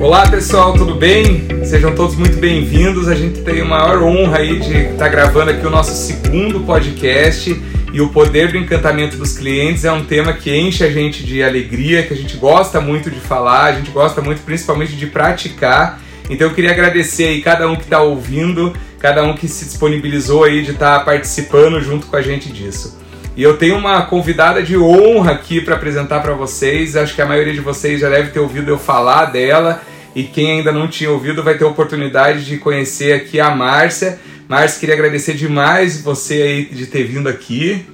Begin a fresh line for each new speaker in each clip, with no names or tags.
Olá pessoal, tudo bem? Sejam todos muito bem-vindos. A gente tem a maior honra aí de estar tá gravando aqui o nosso segundo podcast e o poder do encantamento dos clientes é um tema que enche a gente de alegria, que a gente gosta muito de falar, a gente gosta muito principalmente de praticar. Então eu queria agradecer aí cada um que está ouvindo, cada um que se disponibilizou aí de estar tá participando junto com a gente disso. E eu tenho uma convidada de honra aqui para apresentar para vocês. Acho que a maioria de vocês já deve ter ouvido eu falar dela. E quem ainda não tinha ouvido vai ter a oportunidade de conhecer aqui a Márcia. Márcia, queria agradecer demais você aí de ter vindo aqui.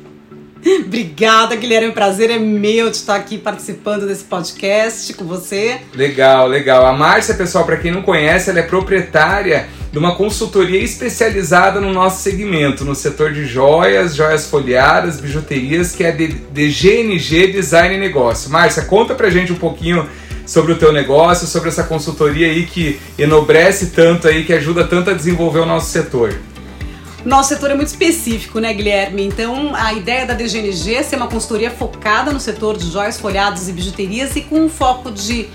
Obrigada, Guilherme. O prazer é meu de estar aqui participando desse podcast com você.
Legal, legal. A Márcia, pessoal, para quem não conhece, ela é proprietária de uma consultoria especializada no nosso segmento, no setor de joias, joias folheadas, bijuterias, que é de, de GNG Design e Negócio. Márcia, conta pra gente um pouquinho sobre o teu negócio, sobre essa consultoria aí que enobrece tanto aí, que ajuda tanto a desenvolver o nosso setor.
Nosso setor é muito específico, né, Guilherme? Então, a ideia da DGNG é ser uma consultoria focada no setor de joias, folhados e bijuterias e com foco de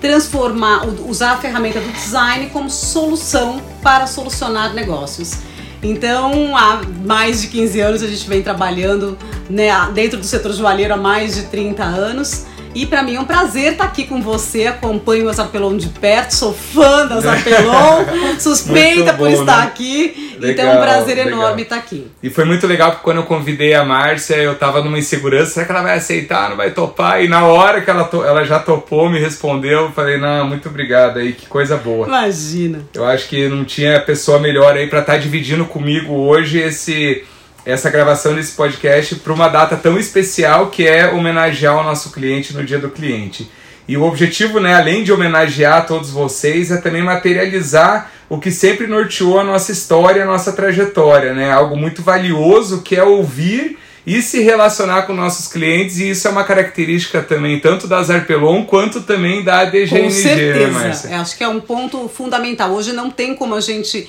transformar, usar a ferramenta do design como solução para solucionar negócios. Então, há mais de 15 anos a gente vem trabalhando né, dentro do setor joalheiro há mais de 30 anos. E para mim é um prazer estar tá aqui com você. Acompanho as Arpelon de perto, sou fã das Arpelon, suspeita por estar né? aqui. Legal, então é um prazer legal. enorme estar aqui.
E foi muito legal porque quando eu convidei a Márcia, eu tava numa insegurança, será que ela vai aceitar, não vai topar? E na hora que ela, to ela já topou, me respondeu, eu falei, não, muito obrigado aí, que coisa boa.
Imagina.
Eu acho que não tinha pessoa melhor aí para estar tá dividindo comigo hoje esse essa gravação desse podcast para uma data tão especial que é homenagear o nosso cliente no Dia do Cliente. E o objetivo, né, além de homenagear todos vocês, é também materializar o que sempre norteou a nossa história, a nossa trajetória, né? Algo muito valioso que é ouvir e se relacionar com nossos clientes, e isso é uma característica também tanto da Zarpelon quanto também da ADGNG, com
né, certeza. Né, Acho que é um ponto fundamental. Hoje não tem como a gente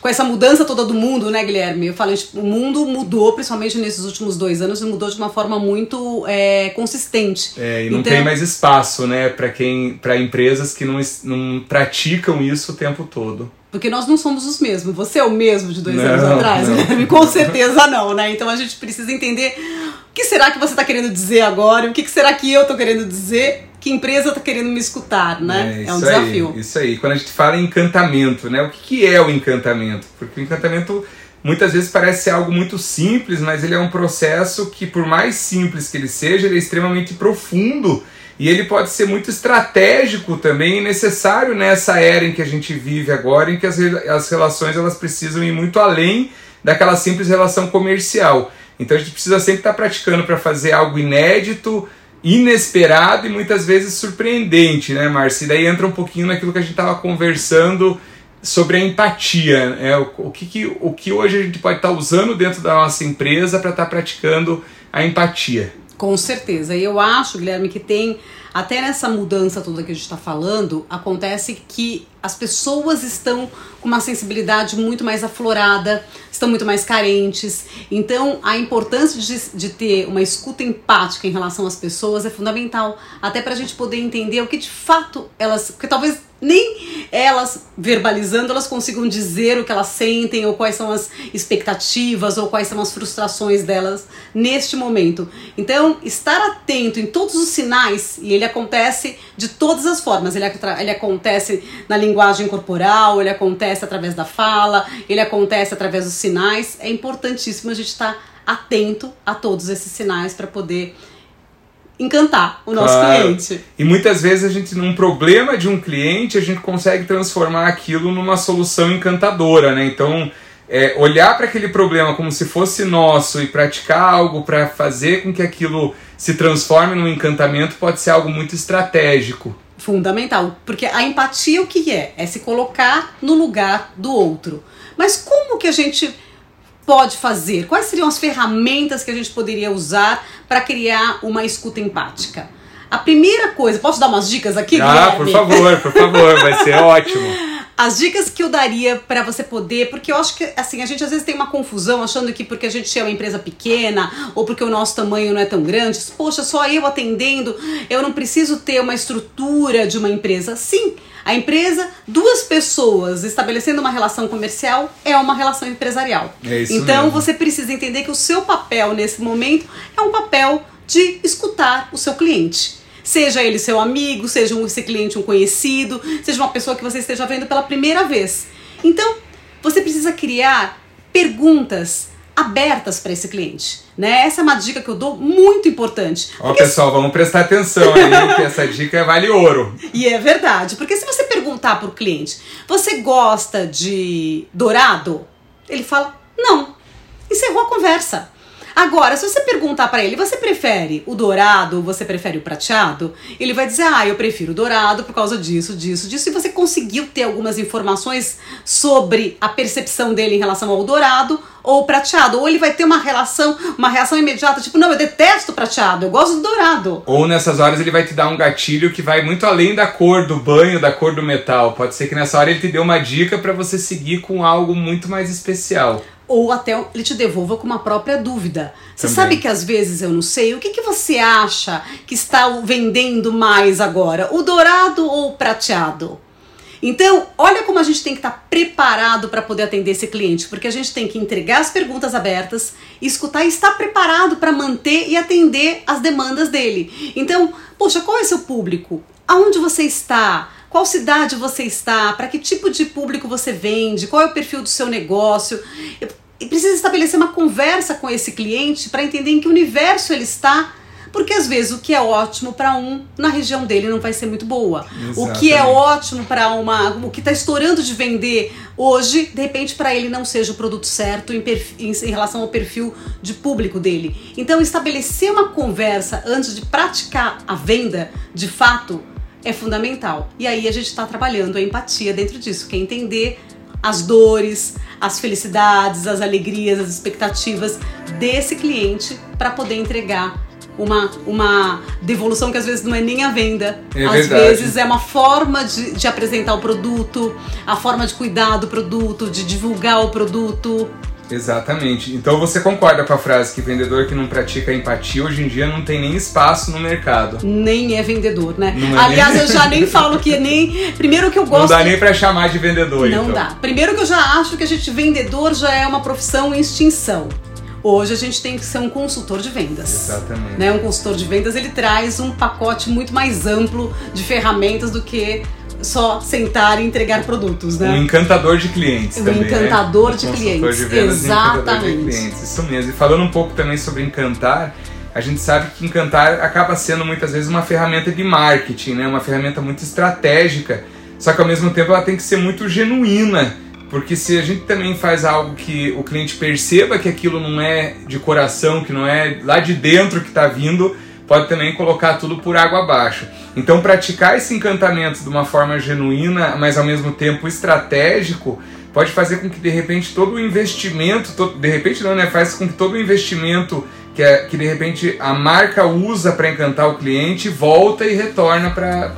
com essa mudança toda do mundo, né, Guilherme? Eu falei, tipo, o mundo mudou, principalmente nesses últimos dois anos, e mudou de uma forma muito é, consistente.
É, e não então... tem mais espaço, né, para quem, para empresas que não, não praticam isso o tempo todo.
Porque nós não somos os mesmos. Você é o mesmo de dois não, anos atrás, não. Guilherme? Com certeza não, né? Então a gente precisa entender o que será que você está querendo dizer agora, o que será que eu estou querendo dizer que empresa está querendo me escutar, né? É, é um desafio.
Aí, isso aí. Quando a gente fala em encantamento, né? O que, é o encantamento? Porque o encantamento muitas vezes parece ser algo muito simples, mas ele é um processo que, por mais simples que ele seja, ele é extremamente profundo e ele pode ser muito estratégico também e necessário nessa era em que a gente vive agora, em que as, as relações elas precisam ir muito além daquela simples relação comercial. Então a gente precisa sempre estar praticando para fazer algo inédito, inesperado e muitas vezes surpreendente, né, Marcia? E daí entra um pouquinho naquilo que a gente estava conversando sobre a empatia, né? o, o, que, que, o que hoje a gente pode estar tá usando dentro da nossa empresa para estar tá praticando a empatia.
Com certeza. E eu acho, Guilherme, que tem até nessa mudança toda que a gente está falando, acontece que as pessoas estão com uma sensibilidade muito mais aflorada, estão muito mais carentes. Então, a importância de, de ter uma escuta empática em relação às pessoas é fundamental, até para a gente poder entender o que de fato elas. Porque talvez nem elas verbalizando elas consigam dizer o que elas sentem ou quais são as expectativas ou quais são as frustrações delas neste momento. Então, estar atento em todos os sinais, e ele acontece de todas as formas, ele, ele acontece na linguagem corporal, ele acontece através da fala, ele acontece através dos sinais. É importantíssimo a gente estar atento a todos esses sinais para poder encantar o nosso claro. cliente.
E muitas vezes a gente, num problema de um cliente, a gente consegue transformar aquilo numa solução encantadora, né? Então, é, olhar para aquele problema como se fosse nosso e praticar algo para fazer com que aquilo se transforme num encantamento pode ser algo muito estratégico.
Fundamental, porque a empatia o que é? É se colocar no lugar do outro. Mas como que a gente pode fazer? Quais seriam as ferramentas que a gente poderia usar para criar uma escuta empática? A primeira coisa, posso dar umas dicas aqui,
Ah, Guilherme? por favor, por favor, vai ser ótimo.
As dicas que eu daria para você poder, porque eu acho que assim, a gente às vezes tem uma confusão achando que porque a gente é uma empresa pequena ou porque o nosso tamanho não é tão grande, poxa, só eu atendendo, eu não preciso ter uma estrutura de uma empresa. Sim, a empresa, duas pessoas estabelecendo uma relação comercial é uma relação empresarial.
É isso
então
mesmo.
você precisa entender que o seu papel nesse momento é um papel de escutar o seu cliente. Seja ele seu amigo, seja um, esse cliente um conhecido, seja uma pessoa que você esteja vendo pela primeira vez. Então, você precisa criar perguntas abertas para esse cliente, né? Essa é uma dica que eu dou muito importante.
Ó, pessoal, vamos prestar atenção aí, que essa dica vale ouro.
E é verdade, porque se você perguntar pro cliente, você gosta de dourado? Ele fala, não. Encerrou a conversa. Agora, se você perguntar para ele, você prefere o dourado ou você prefere o prateado? Ele vai dizer, ah, eu prefiro o dourado por causa disso, disso, disso. E você conseguiu ter algumas informações sobre a percepção dele em relação ao dourado ou prateado. Ou ele vai ter uma relação, uma reação imediata, tipo, não, eu detesto prateado, eu gosto do dourado.
Ou nessas horas ele vai te dar um gatilho que vai muito além da cor do banho, da cor do metal. Pode ser que nessa hora ele te dê uma dica para você seguir com algo muito mais especial.
Ou até ele te devolva com uma própria dúvida. Você
Também.
sabe que às vezes eu não sei. O que, que você acha que está vendendo mais agora? O dourado ou o prateado? Então, olha como a gente tem que estar preparado para poder atender esse cliente, porque a gente tem que entregar as perguntas abertas, escutar e estar preparado para manter e atender as demandas dele. Então, poxa, qual é seu público? Aonde você está? Qual cidade você está? Para que tipo de público você vende? Qual é o perfil do seu negócio? E precisa estabelecer uma conversa com esse cliente para entender em que universo ele está porque às vezes o que é ótimo para um na região dele não vai ser muito boa. O que é
Exatamente.
ótimo para uma, o que está estourando de vender hoje, de repente para ele não seja o produto certo em, em- em relação ao perfil de público dele. Então estabelecer uma conversa antes de praticar a venda, de fato, é fundamental. E aí a gente está trabalhando a empatia dentro disso, que é entender as dores, as felicidades, as alegrias, as expectativas desse cliente para poder entregar uma, uma devolução que às vezes não é nem a venda,
É
às
verdade.
vezes é uma forma de, de apresentar o produto, a forma de cuidar do produto, de divulgar o produto.
Exatamente. Então você concorda com a frase que vendedor que não pratica empatia hoje em dia não tem nem espaço no mercado.
Nem é vendedor, né?
Não é
Aliás,
nem-
eu já nem falo que nem. Primeiro que eu
Não
gosto.
dá nem pra chamar de vendedor,
Não
então.
dá. Primeiro que eu já acho que a gente vendedor já é uma profissão em extinção. Hoje a gente tem que ser um consultor de vendas.
Exatamente.
Né? Um consultor de vendas ele traz um pacote muito mais amplo de ferramentas do que só sentar e entregar produtos, né?
Um encantador de clientes
Um
também,
encantador
né?
de
Um
clientes,
de e encantador de
exatamente.
clientes. Isso mesmo. E falando um pouco também sobre encantar, a gente sabe que encantar acaba sendo muitas vezes uma ferramenta de marketing, né? Uma ferramenta muito estratégica. Só que ao mesmo tempo ela tem que ser muito genuína. Porque se a gente também faz algo que o cliente perceba que aquilo não é de coração, que não é lá de dentro que está vindo, pode também colocar tudo por água abaixo. Então, praticar esse encantamento de uma forma genuína, mas ao mesmo tempo estratégico, pode fazer com que de repente todo o investimento, to- de repente não, né? Faz com que todo o investimento que, é, que de repente a marca usa para encantar o cliente volta e retorna para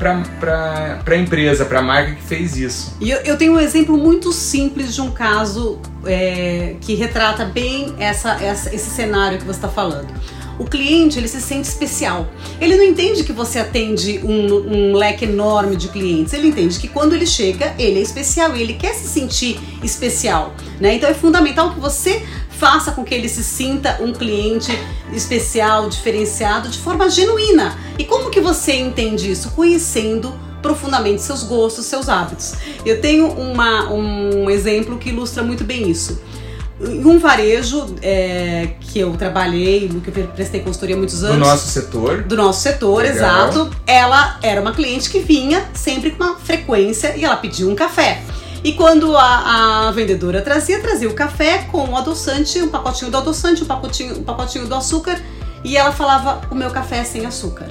a empresa, para a marca que fez isso.
E eu, eu tenho um exemplo muito simples de um caso é, que retrata bem essa, essa- esse cenário que você está falando. O cliente ele se sente especial. Ele não entende que você atende um, um leque enorme de clientes. Ele entende que quando ele chega, ele é especial e ele quer se sentir especial. Né? Então é fundamental que você faça com que ele se sinta um cliente especial, diferenciado, de forma genuína. E como que você entende isso? Conhecendo profundamente seus gostos, seus hábitos. Eu tenho uma, um exemplo que ilustra muito bem isso. Em um varejo é, que eu trabalhei, no que eu prestei consultoria há muitos anos
No nosso setor.
do nosso setor,
Legal.
exato. Ela era uma cliente que vinha sempre com uma frequência e ela pediu um café. E quando a, a vendedora trazia, trazia o café com o adoçante, um pacotinho do adoçante, um pacotinho, um pacotinho do açúcar, e ela falava: o meu café é sem açúcar.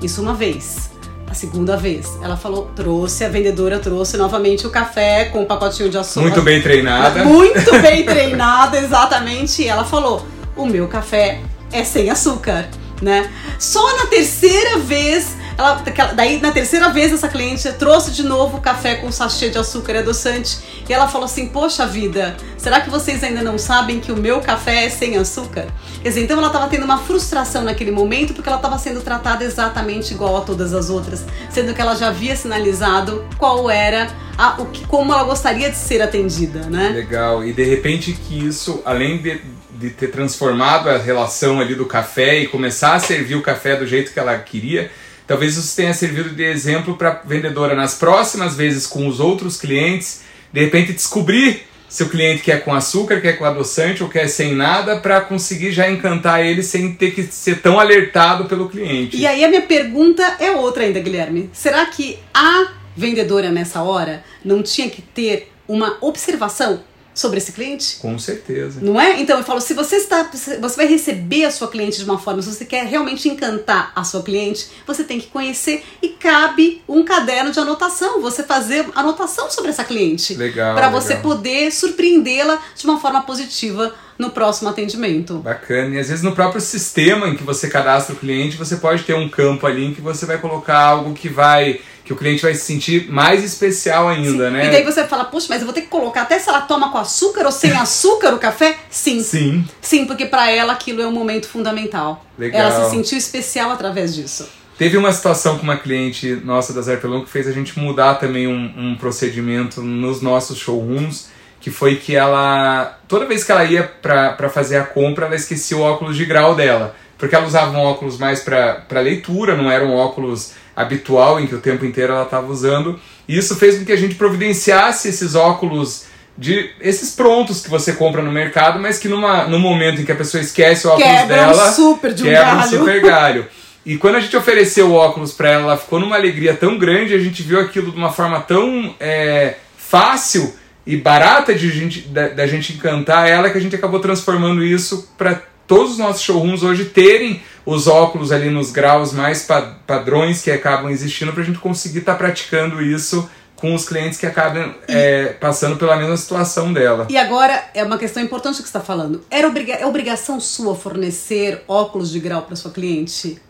Isso uma vez. A segunda vez, ela falou, trouxe, a vendedora trouxe novamente o café com o pacotinho de açúcar.
Muito bem treinada.
Muito bem treinada, exatamente. E ela falou: o meu café é sem açúcar, né? Só na terceira vez ela, daí na terceira vez essa cliente trouxe de novo café com sachê de açúcar e adoçante e ela falou assim: Poxa vida, será que vocês ainda não sabem que o meu café é sem açúcar? Quer dizer, então ela estava tendo uma frustração naquele momento porque ela estava sendo tratada exatamente igual a todas as outras, sendo que ela já havia sinalizado qual era a, o que, como ela gostaria de ser atendida, né?
Legal. E de repente que isso, além de, de ter transformado a relação ali do café e começar a servir o café do jeito que ela queria, talvez isso tenha servido de exemplo para a vendedora nas próximas vezes com os outros clientes, de repente descobrir se o cliente quer com açúcar, quer com adoçante ou quer sem nada, para conseguir já encantar ele sem ter que ser tão alertado pelo cliente.
E aí a minha pergunta é outra ainda, Guilherme. Será que a vendedora nessa hora não tinha que ter uma observação sobre esse cliente?
Com certeza.
Não é? Então eu falo, se você está, você vai receber a sua cliente de uma forma, se você quer realmente encantar a sua cliente, você tem que conhecer e cabe um caderno de anotação, você fazer anotação sobre essa cliente.
Legal.
Para você poder surpreendê-la de uma forma positiva no próximo atendimento.
Bacana. E às vezes no próprio sistema em que você cadastra o cliente, você pode ter um campo ali em que você vai colocar algo que vai que o cliente vai se sentir mais especial ainda,
Sim.
né?
E daí você fala, poxa, mas eu vou ter que colocar até se ela toma com açúcar ou sem açúcar o café? Sim.
Sim.
Sim, porque para ela aquilo é um momento fundamental.
Legal.
Ela se sentiu especial através disso.
Teve uma situação com uma cliente nossa da Zerpelon que fez a gente mudar também um, um procedimento nos nossos showrooms, que foi que ela, toda vez que ela ia para fazer a compra, ela esquecia o óculos de grau dela. Porque ela usava um óculos mais para leitura, não era um óculos habitual em que o tempo inteiro ela estava usando. E isso fez com que a gente providenciasse esses óculos de esses prontos que você compra no mercado, mas que numa, no momento em que a pessoa esquece o óculos
quebra
dela,
um super de um
quebra
galho.
um super galho. E quando a gente ofereceu o óculos para ela, ela ficou numa alegria tão grande, a gente viu aquilo de uma forma tão é, fácil e barata de gente, da, da gente encantar ela que a gente acabou transformando isso para todos os nossos showrooms hoje terem os óculos ali nos graus mais pa padrões que acabam existindo para a gente conseguir estar tá praticando isso com os clientes que acabam é, passando pela mesma situação dela.
E agora é uma questão importante que você está falando. Era obriga é obrigação sua fornecer óculos de grau para sua cliente?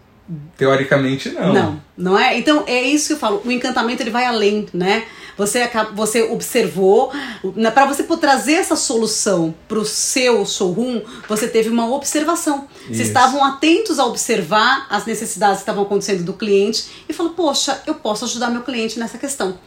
Teoricamente não.
Não, não é? Então é isso que eu falo. O encantamento ele vai além, né? Você você observou, para você poder trazer essa solução para o seu showroom, você teve uma observação. Vocês estavam atentos a observar as necessidades que estavam acontecendo do cliente e falou: poxa, eu posso ajudar meu cliente nessa questão.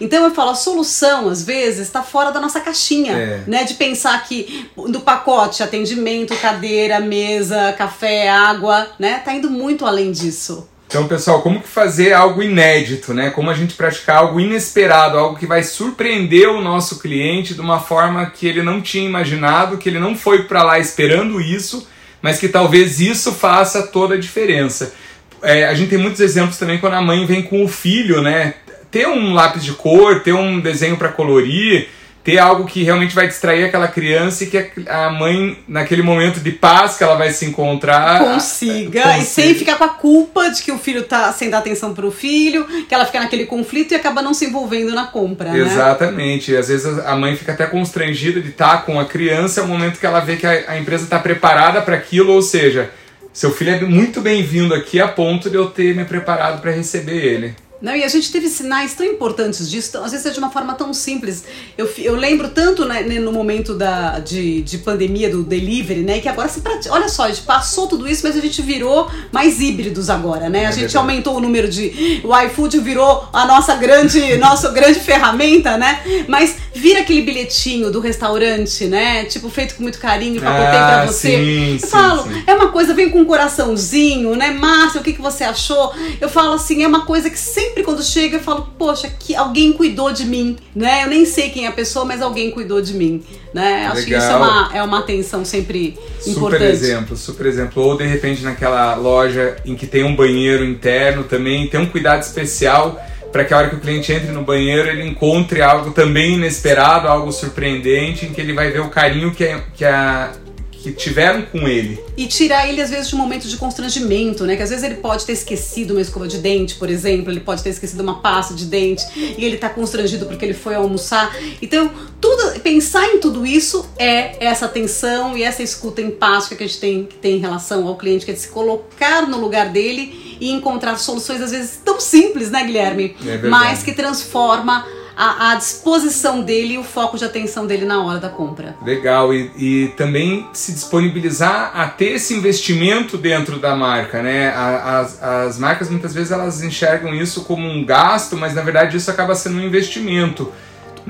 Então eu falo, a solução às vezes está fora da nossa caixinha,
É.
né? De pensar que do pacote atendimento, cadeira, mesa, café, água, né? Tá indo muito além disso.
Então, pessoal, como que fazer algo inédito, né? Como a gente praticar algo inesperado, algo que vai surpreender o nosso cliente de uma forma que ele não tinha imaginado, que ele não foi para lá esperando isso, mas que talvez isso faça toda a diferença. É, a gente tem muitos exemplos também quando a mãe vem com o filho, né? Ter um lápis de cor, ter um desenho para colorir, ter algo que realmente vai distrair aquela criança e que a mãe, naquele momento de paz que ela vai se encontrar,
consiga,
consiga.
e sem ficar com a culpa de que o filho tá sem dar atenção pro filho, que ela fica naquele conflito e acaba não se envolvendo na compra, né?
Exatamente. Às vezes a mãe fica até constrangida de estar com a criança, é o momento que ela vê que a, a empresa está preparada para aquilo, ou seja, seu filho é muito bem-vindo aqui a ponto de eu ter me preparado para receber ele.
Não, e a gente teve sinais tão importantes disso, tão- às vezes é de uma forma tão simples. Eu, eu lembro tanto né, no momento da, de, de pandemia do delivery, né? Que agora se prati- Olha só, a gente passou tudo isso, mas a gente virou mais híbridos agora, né? A
É
gente
verdade.
aumentou o número de. O iFood virou a nossa grande, nossa grande ferramenta, né? Mas vira aquele bilhetinho do restaurante, né? Tipo, feito com muito carinho pra botei pra
Ah,
você.
sim,
eu
sim,
falo,
sim.
é uma coisa, vem com um coraçãozinho, né? Márcia, o que, que você achou? Eu falo assim, é uma coisa que sempre quando chega eu falo, poxa, que alguém cuidou de mim, né? Eu nem sei quem é a pessoa, mas alguém cuidou de mim, né? Acho que isso é
Legal.
uma, é uma atenção sempre
Super
importante.
exemplo, super exemplo. Ou de repente naquela loja em que tem um banheiro interno também, tem um cuidado especial para que a hora que o cliente entre no banheiro ele encontre algo também inesperado, algo surpreendente, em que ele vai ver o carinho que a, que a, que tiveram com ele.
E tirar ele, às vezes, de um momento de constrangimento, né? Que às vezes ele pode ter esquecido uma escova de dente, por exemplo, ele pode ter esquecido uma pasta de dente e ele tá constrangido porque ele foi almoçar. Então, tudo, pensar em tudo isso é essa atenção e essa escuta empática que a gente tem, que tem em relação ao cliente, que é de se colocar no lugar dele e encontrar soluções, às vezes, tão simples, né, Guilherme?
É
Mas que transforma a, a, disposição dele e o foco de atenção dele na hora da compra.
Legal, e, e também se disponibilizar a ter esse investimento dentro da marca, né? As, as marcas muitas vezes elas enxergam isso como um gasto, mas na verdade isso acaba sendo um investimento.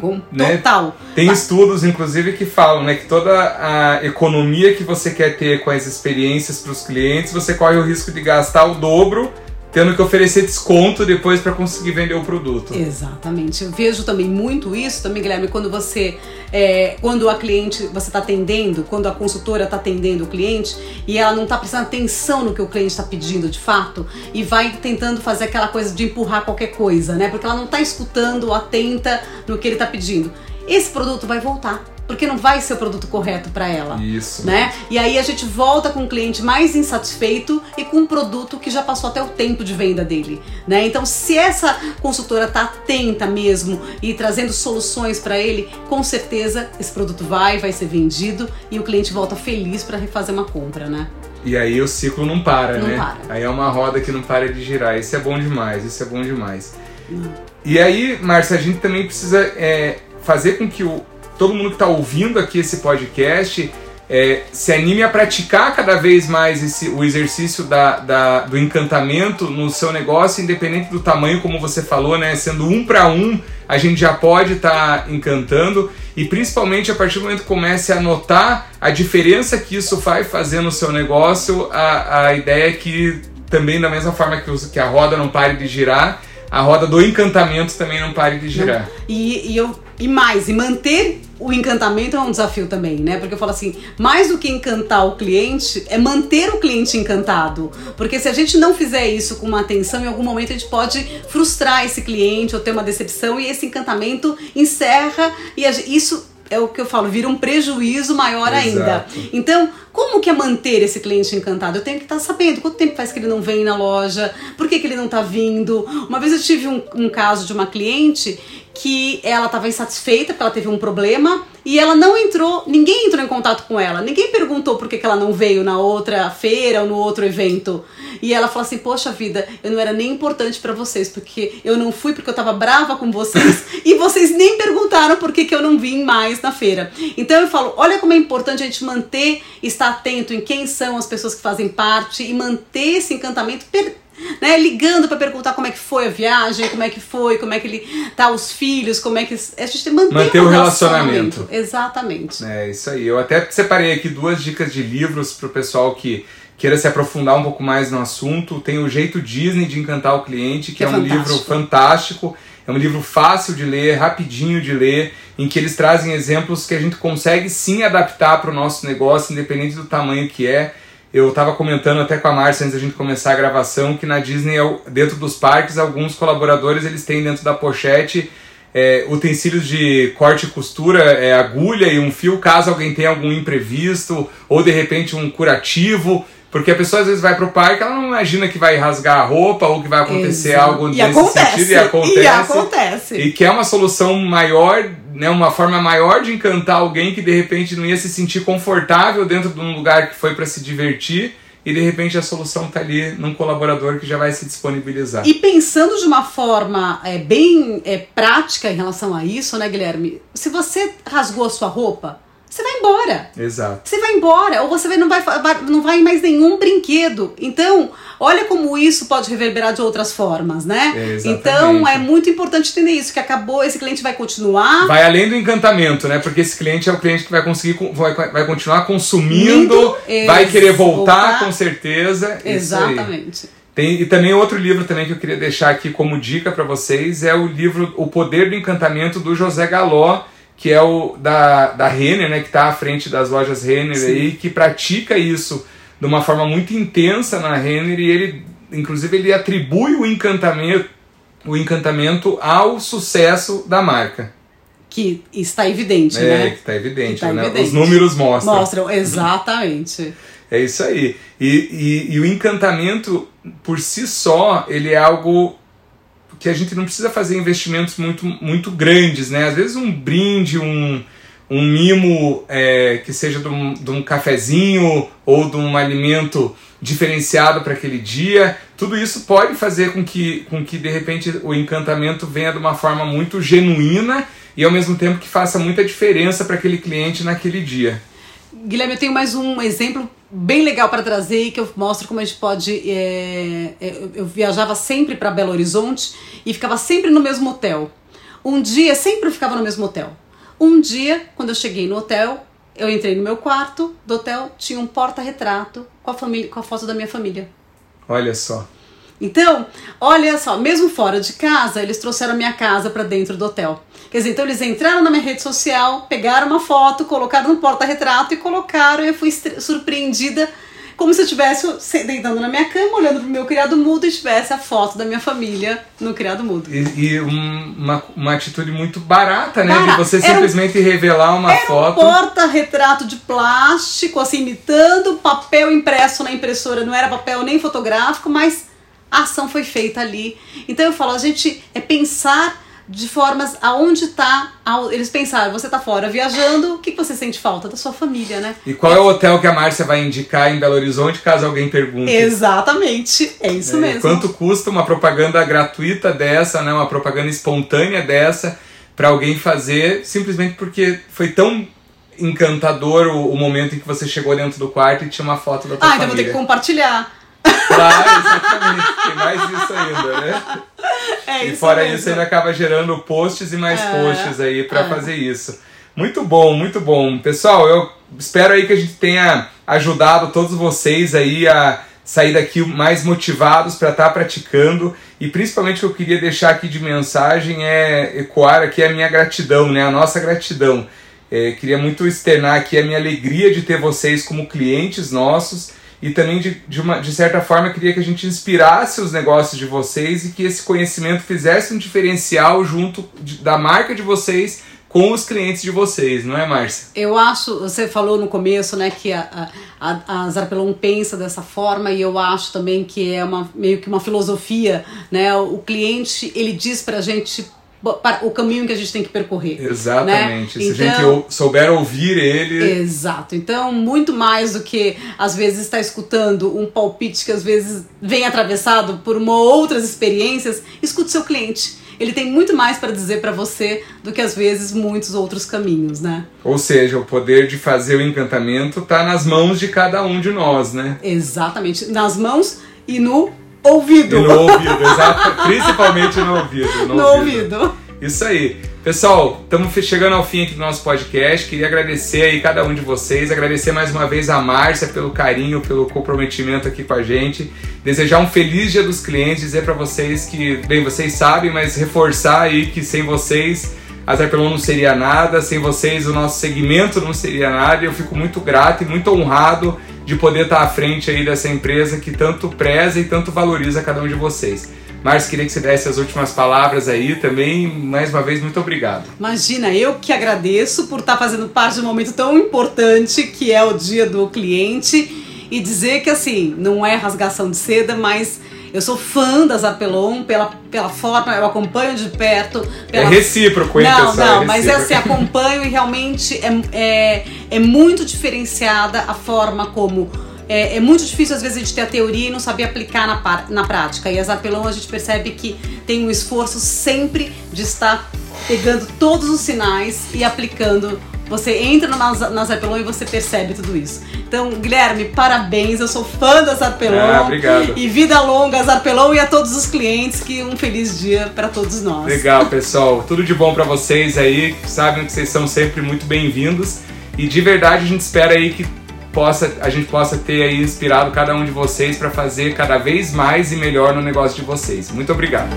Com, né? Total.
Tem tá. estudos, inclusive, que falam né, que toda a economia que você quer ter com as experiências para os clientes, você corre o risco de gastar o dobro tendo que oferecer desconto depois para conseguir vender o produto.
Exatamente. Eu vejo também muito isso também, Guilherme, quando você, é, quando a cliente, você está atendendo, quando a consultora está atendendo o cliente e ela não está prestando atenção no que o cliente está pedindo de fato e vai tentando fazer aquela coisa de empurrar qualquer coisa, né? Porque ela não está escutando, atenta no que ele está pedindo. Esse produto vai voltar porque não vai ser o produto correto para ela.
Isso.
Né? E aí a gente volta com o cliente mais insatisfeito e com um produto que já passou até o tempo de venda dele, né? Então, se essa consultora tá atenta mesmo e trazendo soluções para ele, com certeza esse produto vai, vai ser vendido e o cliente volta feliz para refazer uma compra, né?
E aí o ciclo não para,
não
né?
Para.
Aí é uma roda que não para de girar. Isso é bom demais, isso é bom demais. Não. E aí, Márcia, a gente também precisa é, fazer com que o, todo mundo que está ouvindo aqui esse podcast é, se anime a praticar cada vez mais esse, o exercício da, da, do encantamento no seu negócio, independente do tamanho, como você falou, né? Sendo um para um, a gente já pode estar tá encantando e principalmente a partir do momento que comece a notar a diferença que isso vai fazer no seu negócio, a, a ideia é que também da mesma forma que, que a roda não pare de girar, a roda do encantamento também não pare de girar.
E, e, eu, e mais, e manter o encantamento é um desafio também, né? Porque eu falo assim, mais do que encantar o cliente, é manter o cliente encantado. Porque se a gente não fizer isso com uma atenção, em algum momento a gente pode frustrar esse cliente ou ter uma decepção e esse encantamento encerra e isso é o que eu falo, vira um prejuízo maior Exato. ainda. Então, como que é manter esse cliente encantado? Eu tenho que estar tá sabendo quanto tempo faz que ele não vem na loja, por que, que ele não está vindo. Uma vez eu tive um, um caso de uma cliente que ela estava insatisfeita porque ela teve um problema e ela não entrou, ninguém entrou em contato com ela, ninguém perguntou por que, que ela não veio na outra feira ou no outro evento. E ela falou assim: Poxa vida, eu não era nem importante para vocês, porque eu não fui porque eu tava brava com vocês e vocês nem perguntaram por que, que eu não vim mais na feira. Então eu falo: Olha como é importante a gente manter, estar atento em quem são as pessoas que fazem parte e manter esse encantamento per né, ligando para perguntar como é que foi a viagem, como é que foi, como é que ele tá os filhos, como é que a gente mantém
manter o relacionamento. relacionamento.
Exatamente.
É isso aí. Eu até separei aqui duas dicas de livros pro pessoal que queira se aprofundar um pouco mais no assunto. Tem o Jeito Disney de Encantar o Cliente, que, que é, é um livro fantástico. É um livro fácil de ler, rapidinho de ler, em que eles trazem exemplos que a gente consegue sim adaptar para o nosso negócio, independente do tamanho que é. Eu estava comentando até com a Márcia antes da gente começar a gravação que na Disney, dentro dos parques, alguns colaboradores eles têm dentro da pochete é, utensílios de corte e costura, é, agulha e um fio, caso alguém tenha algum imprevisto ou de repente um curativo. Porque a pessoa às vezes vai pro parque, ela não imagina que vai rasgar a roupa ou que vai acontecer Exato. algo
e
nesse
acontece.
sentido e acontece.
E acontece.
E que é uma solução maior, né, uma forma maior de encantar alguém que de repente não ia se sentir confortável dentro de um lugar que foi para se divertir e de repente a solução está ali num colaborador que já vai se disponibilizar.
E pensando de uma forma é, bem é, prática em relação a isso, né, Guilherme? Se você rasgou a sua roupa, você vai embora.
Exato.
Você vai embora, ou você não vai, não vai em mais nenhum brinquedo. Então, olha como isso pode reverberar de outras formas, né?
É,
então, é muito importante entender isso, que acabou, esse cliente vai continuar.
Vai além do encantamento, né? Porque esse cliente é o cliente que vai conseguir, vai, vai continuar consumindo, vai querer voltar, voltar, com certeza.
Exatamente.
Tem, e também outro livro também que eu queria deixar aqui como dica para vocês é o livro O Poder do Encantamento do José Galó, que é o da, da Renner, né, que está à frente das lojas Renner Sim. aí, que pratica isso de uma forma muito intensa na Renner e ele, inclusive, ele atribui o encantamento, o encantamento ao sucesso da marca.
que está evidente,
é,
né?
que está evidente,
tá
né?
evidente.
Os números mostram.
Mostram, exatamente.
É isso aí. E, e, e, o encantamento, por si só, ele é algo que a gente não precisa fazer investimentos muito, muito grandes, né? Às vezes um brinde, um, um mimo é, que seja de um, de um cafezinho ou de um alimento diferenciado para aquele dia, tudo isso pode fazer com que, com que de repente o encantamento venha de uma forma muito genuína e ao mesmo tempo que faça muita diferença para aquele cliente naquele dia.
Guilherme, eu tenho mais um exemplo bem legal para trazer e que eu mostro como a gente pode. É, é, eu viajava sempre para Belo Horizonte e ficava sempre no mesmo hotel. Um dia, sempre ficava no mesmo hotel. Um dia, quando eu cheguei no hotel, eu entrei no meu quarto do hotel, tinha um porta-retrato com a família, com a foto da minha família.
Olha só.
Então, olha só, mesmo fora de casa, eles trouxeram a minha casa para dentro do hotel. Quer dizer, então eles entraram na minha rede social, pegaram uma foto, colocaram no porta-retrato e colocaram, e eu fui surpreendida como se eu estivesse deitando na minha cama, olhando pro meu criado mudo e tivesse a foto da minha família no criado mudo.
E, e um, uma, uma atitude muito barata, né? de você simplesmente um, revelar uma
era
foto.
Um porta-retrato de plástico, assim, imitando papel impresso na impressora, não era papel nem fotográfico, mas a ação foi feita ali. Então eu falo, a gente é pensar de formas aonde tá. Eles pensaram, você tá fora viajando, o que você sente falta? Da sua família, né?
E qual é, o hotel que a Márcia vai indicar em Belo Horizonte, caso alguém pergunte?
Exatamente, é isso é, mesmo.
Quanto custa uma propaganda gratuita dessa, né? Uma propaganda espontânea dessa para alguém fazer, simplesmente porque foi tão encantador o, o, momento em que você chegou dentro do quarto e tinha uma foto da tua
ah,
família.
Ah, então vou ter que compartilhar.
Claro, exatamente. Tem mais isso ainda, né?
É
e fora
mesmo.
isso, ainda acaba gerando posts e mais
é,
posts aí para é. fazer isso. Muito bom, muito bom. Pessoal, eu espero aí que a gente tenha ajudado todos vocês aí a sair daqui mais motivados para estar tá praticando e principalmente o que eu queria deixar aqui de mensagem é ecoar aqui a minha gratidão, né? A nossa gratidão. É, queria muito externar aqui a minha alegria de ter vocês como clientes nossos e também de, de, uma, de certa forma queria que a gente inspirasse os negócios de vocês e que esse conhecimento fizesse um diferencial junto de, da marca de vocês com os clientes de vocês, não é, Márcia?
Eu acho, você falou no começo, né, que a, a, a Zarpelon pensa dessa forma e eu acho também que é uma, meio que uma filosofia, né, o cliente, ele diz pra gente o caminho que a gente tem que percorrer.
Né? Exatamente.
Né?
Se então, a gente então souber ouvir ele.
Exato. Então, muito mais do que às vezes estar escutando um palpite que às vezes vem atravessado por uma outras experiências, escute seu cliente. Ele tem muito mais para dizer para você do que às vezes muitos outros caminhos, né?
Ou seja, o poder de fazer o encantamento está nas mãos de cada um de nós, né?
Exatamente, nas mãos e no ouvido.
E no ouvido, exato. Principalmente no ouvido.
No, no ouvido. ouvido.
Isso aí. Pessoal, estamos chegando ao fim aqui do nosso podcast. Queria agradecer aí cada um de vocês, agradecer mais uma vez a Márcia pelo carinho, pelo comprometimento aqui com a gente. Desejar um feliz Dia dos Clientes, dizer para vocês que, bem, vocês sabem, mas reforçar aí que sem vocês a Zarpelon não seria nada, sem vocês o nosso segmento não seria nada. E eu fico muito grato e muito honrado de poder estar à frente aí dessa empresa que tanto preza e tanto valoriza cada um de vocês. Márcio, queria que você desse as últimas palavras aí também. Mais uma vez, muito obrigado.
Imagina, eu que agradeço por estar fazendo parte de um momento tão importante que é o dia do cliente e dizer que assim, não é rasgação de seda, mas eu sou fã da Zapelon pela, pela forma, eu acompanho de perto. Pela...
É recíproco, hein,
Não,
pessoal?
não,
é
mas assim, acompanho e realmente é, é, é muito diferenciada a forma como é, é, muito difícil às vezes a gente ter a teoria e não saber aplicar na, na prática. E a Zapelon a gente percebe que tem um esforço sempre de estar pegando todos os sinais e aplicando. Você entra na, na Zapelon e você percebe tudo isso. Então, Guilherme, parabéns, eu sou fã da Zarpelon.
Ah, obrigado.
E vida longa a Zarpelon e a todos os clientes, que um feliz dia para todos nós.
Legal, pessoal. Tudo de bom para vocês aí, sabem que vocês são sempre muito bem-vindos. E de verdade a gente espera aí que possa, a gente possa ter aí inspirado cada um de vocês para fazer cada vez mais e melhor no negócio de vocês. Muito obrigado.